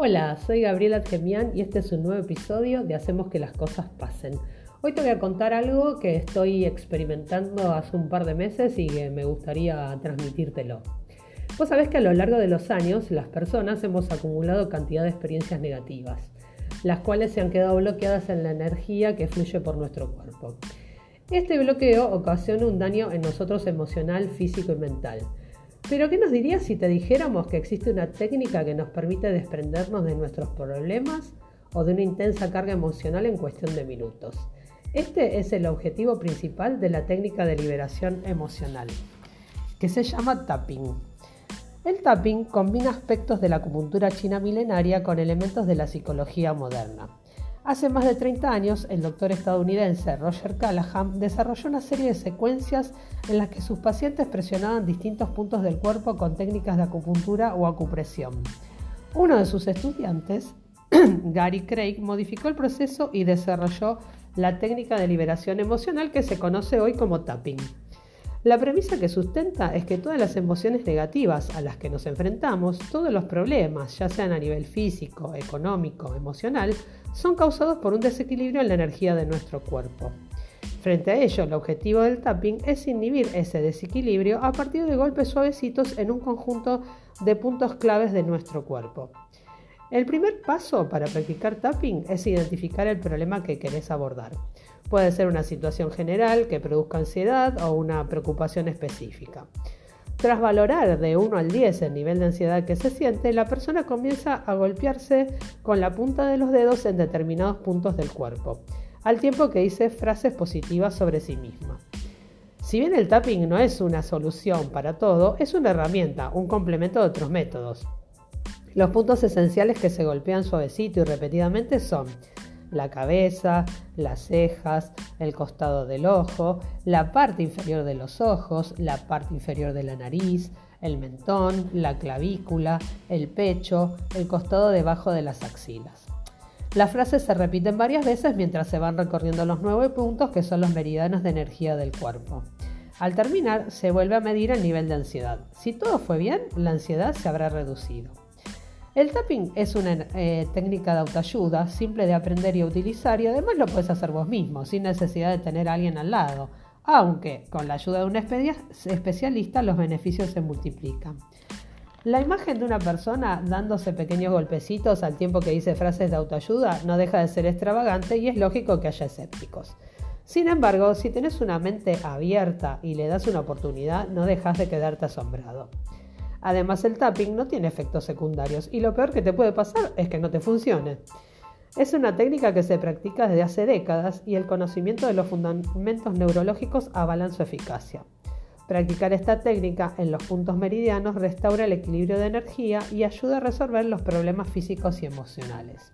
Hola, soy Gabriela Gemián y este es un nuevo episodio de Hacemos que las cosas pasen. Hoy te voy a contar algo que estoy experimentando hace un par de meses y que me gustaría transmitírtelo. Vos sabés que a lo largo de los años las personas hemos acumulado cantidad de experiencias negativas, las cuales se han quedado bloqueadas en la energía que fluye por nuestro cuerpo. Este bloqueo ocasiona un daño en nosotros emocional, físico y mental pero ¿qué nos dirías si te dijéramos que existe una técnica que nos permite desprendernos de nuestros problemas o de una intensa carga emocional en cuestión de minutos? Este es el objetivo principal de la técnica de liberación emocional, que se llama tapping. El tapping combina aspectos de la acupuntura china milenaria con elementos de la psicología moderna. Hace más de 30 años, el doctor estadounidense Roger Callahan desarrolló una serie de secuencias en las que sus pacientes presionaban distintos puntos del cuerpo con técnicas de acupuntura o acupresión. Uno de sus estudiantes, Gary Craig, modificó el proceso y desarrolló la técnica de liberación emocional que se conoce hoy como tapping. La premisa que sustenta es que todas las emociones negativas a las que nos enfrentamos, todos los problemas, ya sean a nivel físico, económico, emocional, son causados por un desequilibrio en la energía de nuestro cuerpo. Frente a ello, el objetivo del tapping es inhibir ese desequilibrio a partir de golpes suavecitos en un conjunto de puntos claves de nuestro cuerpo. El primer paso para practicar tapping es identificar el problema que querés abordar. Puede ser una situación general que produzca ansiedad o una preocupación específica. Tras valorar de 1 al 10 el nivel de ansiedad que se siente, la persona comienza a golpearse con la punta de los dedos en determinados puntos del cuerpo, al tiempo que dice frases positivas sobre sí misma. Si bien el tapping no es una solución para todo, es una herramienta, un complemento de otros métodos. Los puntos esenciales que se golpean suavecito y repetidamente son la cabeza, las cejas, el costado del ojo, la parte inferior de los ojos, la parte inferior de la nariz, el mentón, la clavícula, el pecho, el costado debajo de las axilas. Las frases se repiten varias veces mientras se van recorriendo los nueve puntos que son los meridianos de energía del cuerpo. Al terminar, se vuelve a medir el nivel de ansiedad. Si todo fue bien, la ansiedad se habrá reducido. El tapping es una eh, técnica de autoayuda, simple de aprender y utilizar y además lo puedes hacer vos mismo, sin necesidad de tener a alguien al lado, aunque con la ayuda de un especialista los beneficios se multiplican. La imagen de una persona dándose pequeños golpecitos al tiempo que dice frases de autoayuda no deja de ser extravagante y es lógico que haya escépticos. Sin embargo, si tenés una mente abierta y le das una oportunidad, no dejas de quedarte asombrado. Además, el tapping no tiene efectos secundarios y lo peor que te puede pasar es que no te funcione. Es una técnica que se practica desde hace décadas y el conocimiento de los fundamentos neurológicos avalan su eficacia. Practicar esta técnica en los puntos meridianos restaura el equilibrio de energía y ayuda a resolver los problemas físicos y emocionales.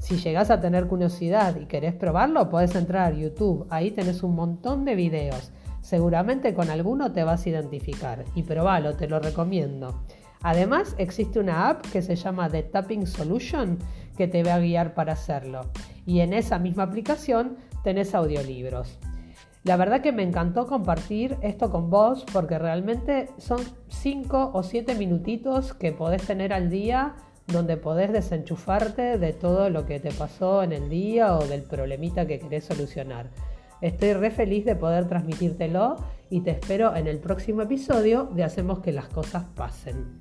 Si llegas a tener curiosidad y querés probarlo, puedes entrar a YouTube, ahí tenés un montón de videos Seguramente con alguno te vas a identificar y probalo, te lo recomiendo. Además, existe una app que se llama The Tapping Solution que te va a guiar para hacerlo. Y en esa misma aplicación tenés audiolibros. La verdad que me encantó compartir esto con vos porque realmente son 5 o 7 minutitos que podés tener al día donde podés desenchufarte de todo lo que te pasó en el día o del problemita que querés solucionar. Estoy re feliz de poder transmitírtelo y te espero en el próximo episodio de Hacemos que las cosas pasen.